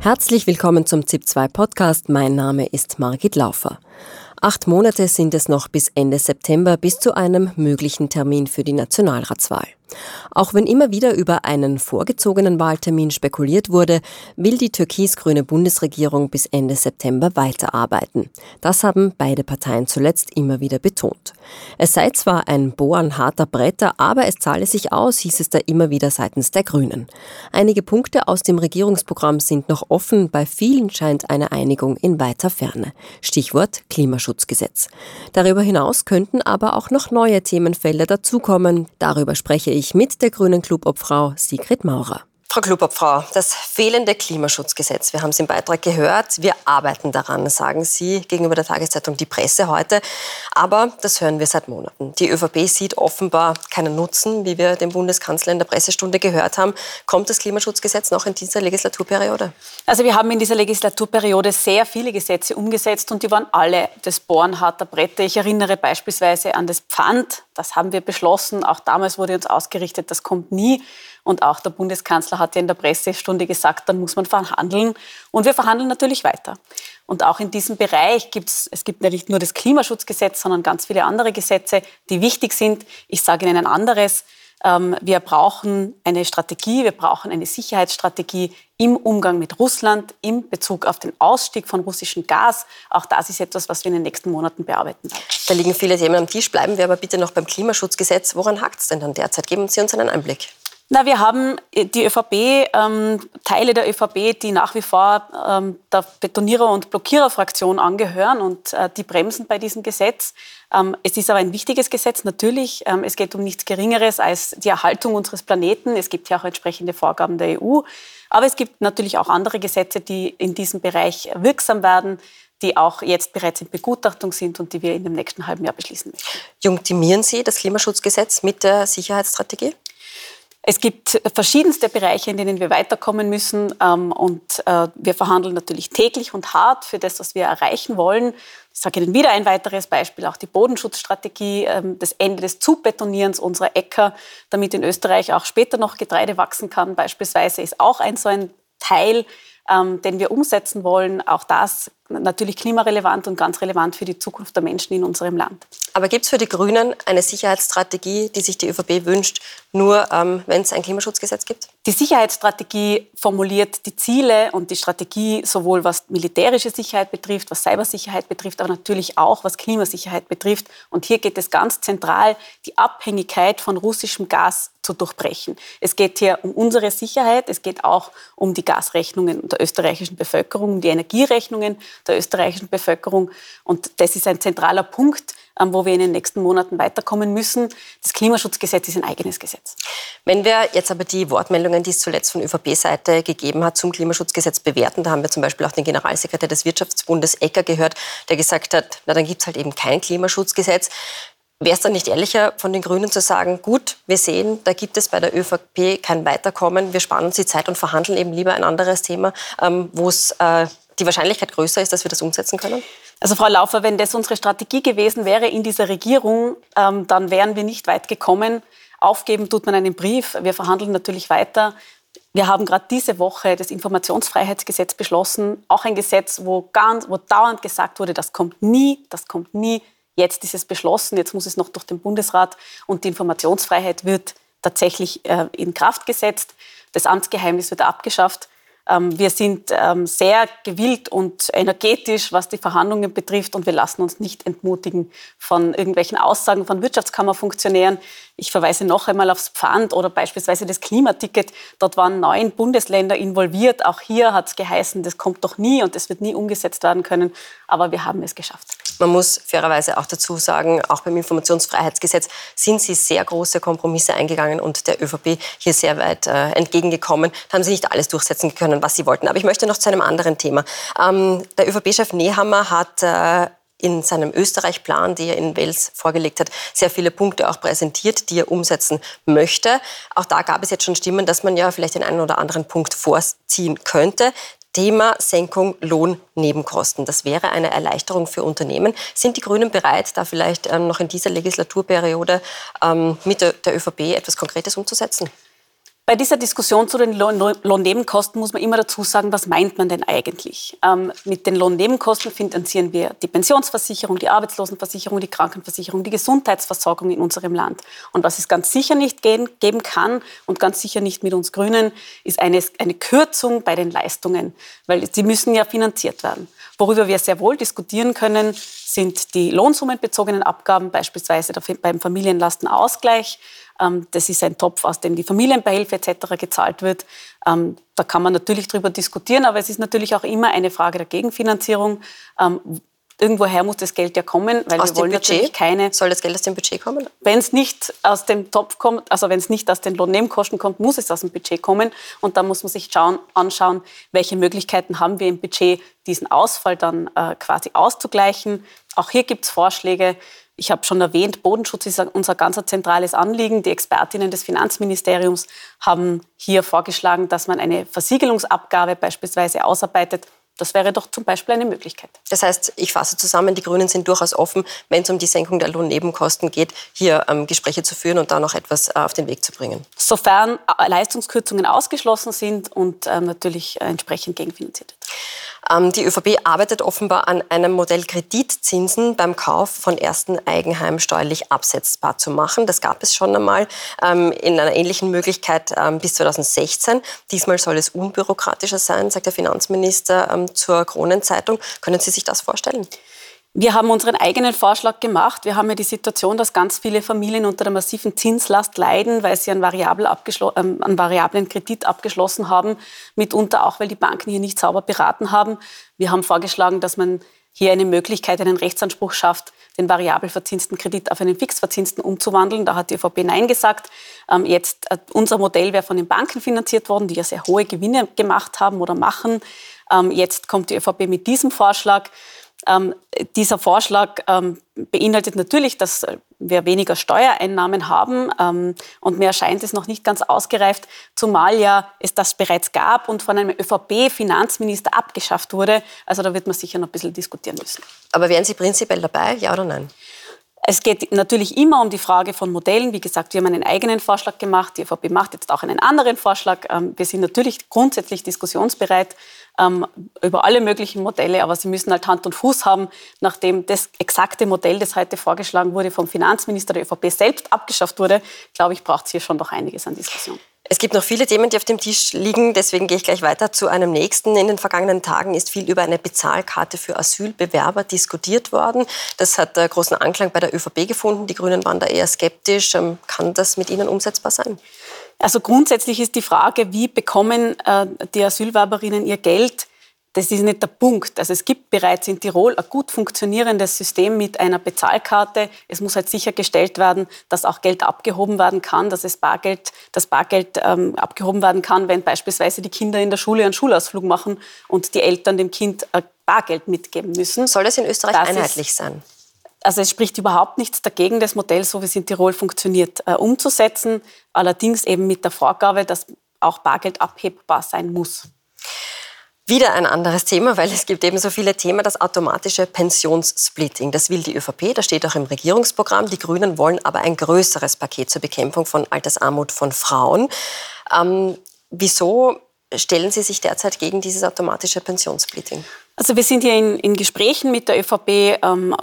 Herzlich willkommen zum ZIP2 Podcast. Mein Name ist Margit Laufer. Acht Monate sind es noch bis Ende September bis zu einem möglichen Termin für die Nationalratswahl. Auch wenn immer wieder über einen vorgezogenen Wahltermin spekuliert wurde, will die türkis-grüne Bundesregierung bis Ende September weiterarbeiten. Das haben beide Parteien zuletzt immer wieder betont. Es sei zwar ein Bohren harter Bretter, aber es zahle sich aus, hieß es da immer wieder seitens der Grünen. Einige Punkte aus dem Regierungsprogramm sind noch offen, bei vielen scheint eine Einigung in weiter Ferne. Stichwort Klimaschutzgesetz. Darüber hinaus könnten aber auch noch neue Themenfelder dazukommen. Darüber spreche ich mit der grünen Clubobfrau Sigrid Maurer. Frau Klubobfrau, das fehlende Klimaschutzgesetz, wir haben es im Beitrag gehört, wir arbeiten daran, sagen Sie gegenüber der Tageszeitung Die Presse heute. Aber das hören wir seit Monaten. Die ÖVP sieht offenbar keinen Nutzen, wie wir den Bundeskanzler in der Pressestunde gehört haben. Kommt das Klimaschutzgesetz noch in dieser Legislaturperiode? Also wir haben in dieser Legislaturperiode sehr viele Gesetze umgesetzt und die waren alle das Bohren harter Bretter. Ich erinnere beispielsweise an das Pfand, das haben wir beschlossen. Auch damals wurde uns ausgerichtet, das kommt nie. Und auch der Bundeskanzler hat ja in der Pressestunde gesagt, dann muss man verhandeln. Und wir verhandeln natürlich weiter. Und auch in diesem Bereich gibt es, es gibt ja nicht nur das Klimaschutzgesetz, sondern ganz viele andere Gesetze, die wichtig sind. Ich sage Ihnen ein anderes. Ähm, wir brauchen eine Strategie, wir brauchen eine Sicherheitsstrategie im Umgang mit Russland, im Bezug auf den Ausstieg von russischem Gas. Auch das ist etwas, was wir in den nächsten Monaten bearbeiten. Da liegen viele Themen am Tisch. Bleiben wir aber bitte noch beim Klimaschutzgesetz. Woran hakt es denn dann derzeit? Geben Sie uns einen Einblick. Na, wir haben äh, die ÖVP, ähm, Teile der ÖVP, die nach wie vor ähm, der Betonierer- und Blockiererfraktion angehören und äh, die bremsen bei diesem Gesetz. Ähm, es ist aber ein wichtiges Gesetz, natürlich. Ähm, es geht um nichts Geringeres als die Erhaltung unseres Planeten. Es gibt ja auch entsprechende Vorgaben der EU. Aber es gibt natürlich auch andere Gesetze, die in diesem Bereich wirksam werden die auch jetzt bereits in Begutachtung sind und die wir in dem nächsten halben Jahr beschließen möchten. Junktieren Sie das Klimaschutzgesetz mit der Sicherheitsstrategie? Es gibt verschiedenste Bereiche, in denen wir weiterkommen müssen. Ähm, und äh, wir verhandeln natürlich täglich und hart für das, was wir erreichen wollen. Ich sage Ihnen wieder ein weiteres Beispiel, auch die Bodenschutzstrategie, ähm, das Ende des Zubetonierens unserer Äcker, damit in Österreich auch später noch Getreide wachsen kann, beispielsweise, ist auch ein so ein Teil ähm, den wir umsetzen wollen. Auch das natürlich klimarelevant und ganz relevant für die Zukunft der Menschen in unserem Land. Aber gibt es für die Grünen eine Sicherheitsstrategie, die sich die ÖVP wünscht, nur ähm, wenn es ein Klimaschutzgesetz gibt? Die Sicherheitsstrategie formuliert die Ziele und die Strategie sowohl was militärische Sicherheit betrifft, was Cybersicherheit betrifft, aber natürlich auch was Klimasicherheit betrifft. Und hier geht es ganz zentral, die Abhängigkeit von russischem Gas zu durchbrechen. Es geht hier um unsere Sicherheit, es geht auch um die Gasrechnungen der österreichischen Bevölkerung, um die Energierechnungen der österreichischen Bevölkerung. Und das ist ein zentraler Punkt, ähm, wo wir in den nächsten Monaten weiterkommen müssen. Das Klimaschutzgesetz ist ein eigenes Gesetz. Wenn wir jetzt aber die Wortmeldungen, die es zuletzt von ÖVP-Seite gegeben hat, zum Klimaschutzgesetz bewerten, da haben wir zum Beispiel auch den Generalsekretär des Wirtschaftsbundes Ecker gehört, der gesagt hat, na dann gibt es halt eben kein Klimaschutzgesetz. Wäre es dann nicht ehrlicher von den Grünen zu sagen, gut, wir sehen, da gibt es bei der ÖVP kein Weiterkommen, wir sparen uns die Zeit und verhandeln eben lieber ein anderes Thema, ähm, wo es äh, die Wahrscheinlichkeit größer ist, dass wir das umsetzen können? Also Frau Laufer, wenn das unsere Strategie gewesen wäre in dieser Regierung, ähm, dann wären wir nicht weit gekommen. Aufgeben tut man einen Brief. Wir verhandeln natürlich weiter. Wir haben gerade diese Woche das Informationsfreiheitsgesetz beschlossen. Auch ein Gesetz, wo, ganz, wo dauernd gesagt wurde, das kommt nie, das kommt nie. Jetzt ist es beschlossen, jetzt muss es noch durch den Bundesrat und die Informationsfreiheit wird tatsächlich äh, in Kraft gesetzt. Das Amtsgeheimnis wird abgeschafft. Ähm, wir sind ähm, sehr gewillt und energetisch, was die Verhandlungen betrifft und wir lassen uns nicht entmutigen von irgendwelchen Aussagen von Wirtschaftskammerfunktionären. Ich verweise noch einmal aufs Pfand oder beispielsweise das Klimaticket. Dort waren neun Bundesländer involviert. Auch hier hat es geheißen, das kommt doch nie und das wird nie umgesetzt werden können. Aber wir haben es geschafft. Man muss fairerweise auch dazu sagen, auch beim Informationsfreiheitsgesetz sind Sie sehr große Kompromisse eingegangen und der ÖVP hier sehr weit äh, entgegengekommen. Da haben Sie nicht alles durchsetzen können, was Sie wollten. Aber ich möchte noch zu einem anderen Thema. Ähm, der ÖVP-Chef Nehammer hat äh, in seinem Österreich-Plan, den er in Wels vorgelegt hat, sehr viele Punkte auch präsentiert, die er umsetzen möchte. Auch da gab es jetzt schon Stimmen, dass man ja vielleicht den einen oder anderen Punkt vorziehen könnte. Thema Senkung Lohnnebenkosten. Das wäre eine Erleichterung für Unternehmen. Sind die Grünen bereit, da vielleicht ähm, noch in dieser Legislaturperiode ähm, mit der, der ÖVP etwas Konkretes umzusetzen? Bei dieser Diskussion zu den Lohnnebenkosten muss man immer dazu sagen, was meint man denn eigentlich? Ähm, mit den Lohnnebenkosten finanzieren wir die Pensionsversicherung, die Arbeitslosenversicherung, die Krankenversicherung, die Gesundheitsversorgung in unserem Land. Und was es ganz sicher nicht gehen, geben kann und ganz sicher nicht mit uns Grünen, ist eine, eine Kürzung bei den Leistungen, weil sie müssen ja finanziert werden. Worüber wir sehr wohl diskutieren können, sind die lohnsummenbezogenen Abgaben, beispielsweise beim Familienlastenausgleich. Ähm, das ist ein Topf, aus dem die Familienbeihilfe etc. gezahlt wird. Ähm, da kann man natürlich drüber diskutieren, aber es ist natürlich auch immer eine Frage der Gegenfinanzierung. Irgendwoher muss das Geld ja kommen, weil aus wir wollen Budget? natürlich keine. Soll das Geld aus dem Budget kommen? Wenn es nicht aus dem Topf kommt, also wenn es nicht aus den Lohnnebenkosten kommt, muss es aus dem Budget kommen. Und da muss man sich schauen, anschauen, welche Möglichkeiten haben wir im Budget, diesen Ausfall dann äh, quasi auszugleichen. Auch hier gibt es Vorschläge. Ich habe schon erwähnt, Bodenschutz ist unser ganz zentrales Anliegen. Die Expertinnen des Finanzministeriums haben hier vorgeschlagen, dass man eine Versiegelungsabgabe beispielsweise ausarbeitet. Das wäre doch zum Beispiel eine Möglichkeit. Das heißt, ich fasse zusammen, die Grünen sind durchaus offen, wenn es um die Senkung der Lohnnebenkosten geht, hier ähm, Gespräche zu führen und da noch etwas äh, auf den Weg zu bringen. Sofern äh, Leistungskürzungen ausgeschlossen sind und äh, natürlich äh, entsprechend gegenfinanziert wird. Ähm, die ÖVP arbeitet offenbar an einem Modell Kreditzinsen beim Kauf von ersten Eigenheim steuerlich absetzbar zu machen. Das gab es schon einmal ähm, in einer ähnlichen Möglichkeit ähm, bis 2016. Diesmal soll es unbürokratischer sein, sagt der Finanzminister zur Kronenzeitung. Können Sie sich das vorstellen? Wir haben unseren eigenen Vorschlag gemacht. Wir haben ja die Situation, dass ganz viele Familien unter der massiven Zinslast leiden, weil sie einen, variabel ähm, einen variablen Kredit abgeschlossen haben, mitunter auch, weil die Banken hier nicht sauber beraten haben. Wir haben vorgeschlagen, dass man hier eine Möglichkeit, einen Rechtsanspruch schafft, den variabel verzinsten Kredit auf einen fixverzinsten umzuwandeln. Da hat die ÖVP Nein gesagt. Ähm, jetzt, äh, unser Modell wäre von den Banken finanziert worden, die ja sehr hohe Gewinne gemacht haben oder machen. Ähm, jetzt kommt die ÖVP mit diesem Vorschlag. Ähm, dieser Vorschlag ähm, beinhaltet natürlich, dass wir weniger Steuereinnahmen haben ähm, und mir erscheint es noch nicht ganz ausgereift, zumal ja es das bereits gab und von einem ÖVP-Finanzminister abgeschafft wurde. Also da wird man sicher noch ein bisschen diskutieren müssen. Aber wären Sie prinzipiell dabei, ja oder nein? Es geht natürlich immer um die Frage von Modellen. Wie gesagt, wir haben einen eigenen Vorschlag gemacht. Die ÖVP macht jetzt auch einen anderen Vorschlag. Ähm, wir sind natürlich grundsätzlich diskussionsbereit ähm, über alle möglichen Modelle, aber sie müssen halt Hand und Fuß haben. Nachdem das exakte Modell, das heute vorgeschlagen wurde, vom Finanzminister der ÖVP selbst abgeschafft wurde, glaube ich, braucht es hier schon noch einiges an Diskussion. Es gibt noch viele Themen, die auf dem Tisch liegen. Deswegen gehe ich gleich weiter zu einem nächsten. In den vergangenen Tagen ist viel über eine Bezahlkarte für Asylbewerber diskutiert worden. Das hat äh, großen Anklang bei der ÖVP gefunden. Die Grünen waren da eher skeptisch. Ähm, kann das mit Ihnen umsetzbar sein? Also grundsätzlich ist die Frage, wie bekommen äh, die Asylwerberinnen ihr Geld? Das ist nicht der Punkt. Also es gibt bereits in Tirol ein gut funktionierendes System mit einer Bezahlkarte. Es muss halt sichergestellt werden, dass auch Geld abgehoben werden kann, dass es Bargeld, das Bargeld ähm, abgehoben werden kann, wenn beispielsweise die Kinder in der Schule einen Schulausflug machen und die Eltern dem Kind äh, Bargeld mitgeben müssen. Soll das in Österreich das einheitlich sein? Also es spricht überhaupt nichts dagegen, das Modell, so wie es in Tirol funktioniert, äh, umzusetzen. Allerdings eben mit der Vorgabe, dass auch Bargeld abhebbar sein muss. Wieder ein anderes Thema, weil es gibt eben so viele Themen, das automatische Pensionssplitting. Das will die ÖVP, das steht auch im Regierungsprogramm. Die Grünen wollen aber ein größeres Paket zur Bekämpfung von Altersarmut von Frauen. Ähm, wieso stellen Sie sich derzeit gegen dieses automatische Pensionssplitting? Also wir sind hier in, in Gesprächen mit der ÖVP, ähm,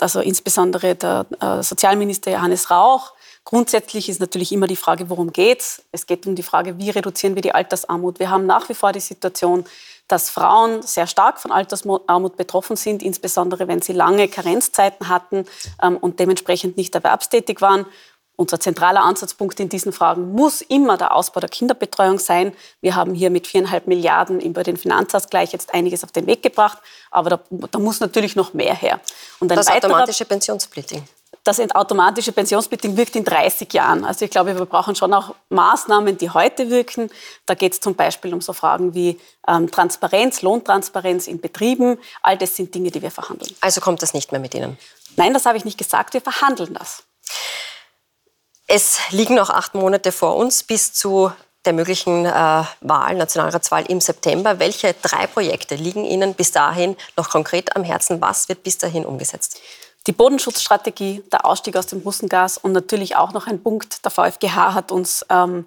also insbesondere der äh, Sozialminister Johannes Rauch. Grundsätzlich ist natürlich immer die Frage, worum geht's? Es geht um die Frage, wie reduzieren wir die Altersarmut? Wir haben nach wie vor die Situation, dass Frauen sehr stark von Altersarmut betroffen sind, insbesondere wenn sie lange Karenzzeiten hatten ähm, und dementsprechend nicht erwerbstätig waren. Unser zentraler Ansatzpunkt in diesen Fragen muss immer der Ausbau der Kinderbetreuung sein. Wir haben hier mit viereinhalb Milliarden über den Finanzausgleich jetzt einiges auf den Weg gebracht, aber da, da muss natürlich noch mehr her. Und ein das automatische Pensionssplitting das automatische Pensionssplitting wirkt in 30 Jahren. Also ich glaube, wir brauchen schon auch Maßnahmen, die heute wirken. Da geht es zum Beispiel um so Fragen wie ähm, Transparenz, Lohntransparenz in Betrieben. All das sind Dinge, die wir verhandeln. Also kommt das nicht mehr mit Ihnen? Nein, das habe ich nicht gesagt. Wir verhandeln das. Es liegen noch acht Monate vor uns bis zu der möglichen äh, Wahl, Nationalratswahl im September. Welche drei Projekte liegen Ihnen bis dahin noch konkret am Herzen? Was wird bis dahin umgesetzt? Die Bodenschutzstrategie, der Ausstieg aus dem Russengas und natürlich auch noch ein Punkt, der VfGH hat uns ähm,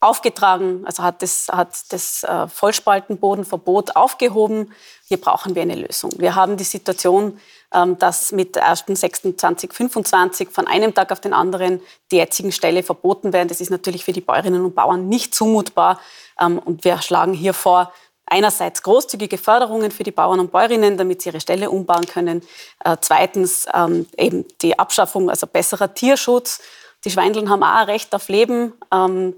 aufgetragen, also hat das, hat das äh, Vollspaltenbodenverbot aufgehoben. Hier brauchen wir eine Lösung. Wir haben die Situation, ähm, dass mit 1.6.2025 von einem Tag auf den anderen die jetzigen Ställe verboten werden. Das ist natürlich für die Bäuerinnen und Bauern nicht zumutbar. Ähm, und wir schlagen hier vor, einerseits großzügige Förderungen für die Bauern und Bäuerinnen, damit sie ihre Ställe umbauen können. Äh, zweitens ähm, eben die Abschaffung, also besserer Tierschutz die Schweindeln haben auch ein Recht auf Leben. Ähm,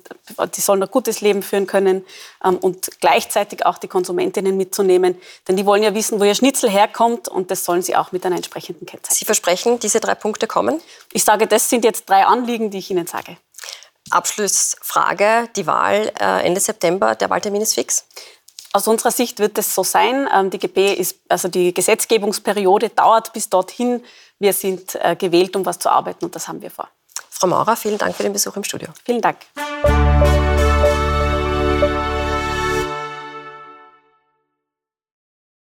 die sollen ein gutes Leben führen können ähm, und gleichzeitig auch die Konsumentinnen mitzunehmen. Denn die wollen ja wissen, wo ihr Schnitzel herkommt und das sollen sie auch mit einer entsprechenden Kennzeichnung. Sie versprechen, diese drei Punkte kommen? Ich sage, das sind jetzt drei Anliegen, die ich Ihnen sage. Abschlussfrage, die Wahl äh, Ende September, der Wahltermin ist fix? Aus unserer Sicht wird es so sein. Ähm, die GB ist, also die Gesetzgebungsperiode dauert bis dorthin. Wir sind äh, gewählt, um was zu arbeiten und das haben wir vor. Frau Maurer, vielen Dank für den Besuch im Studio. Vielen Dank.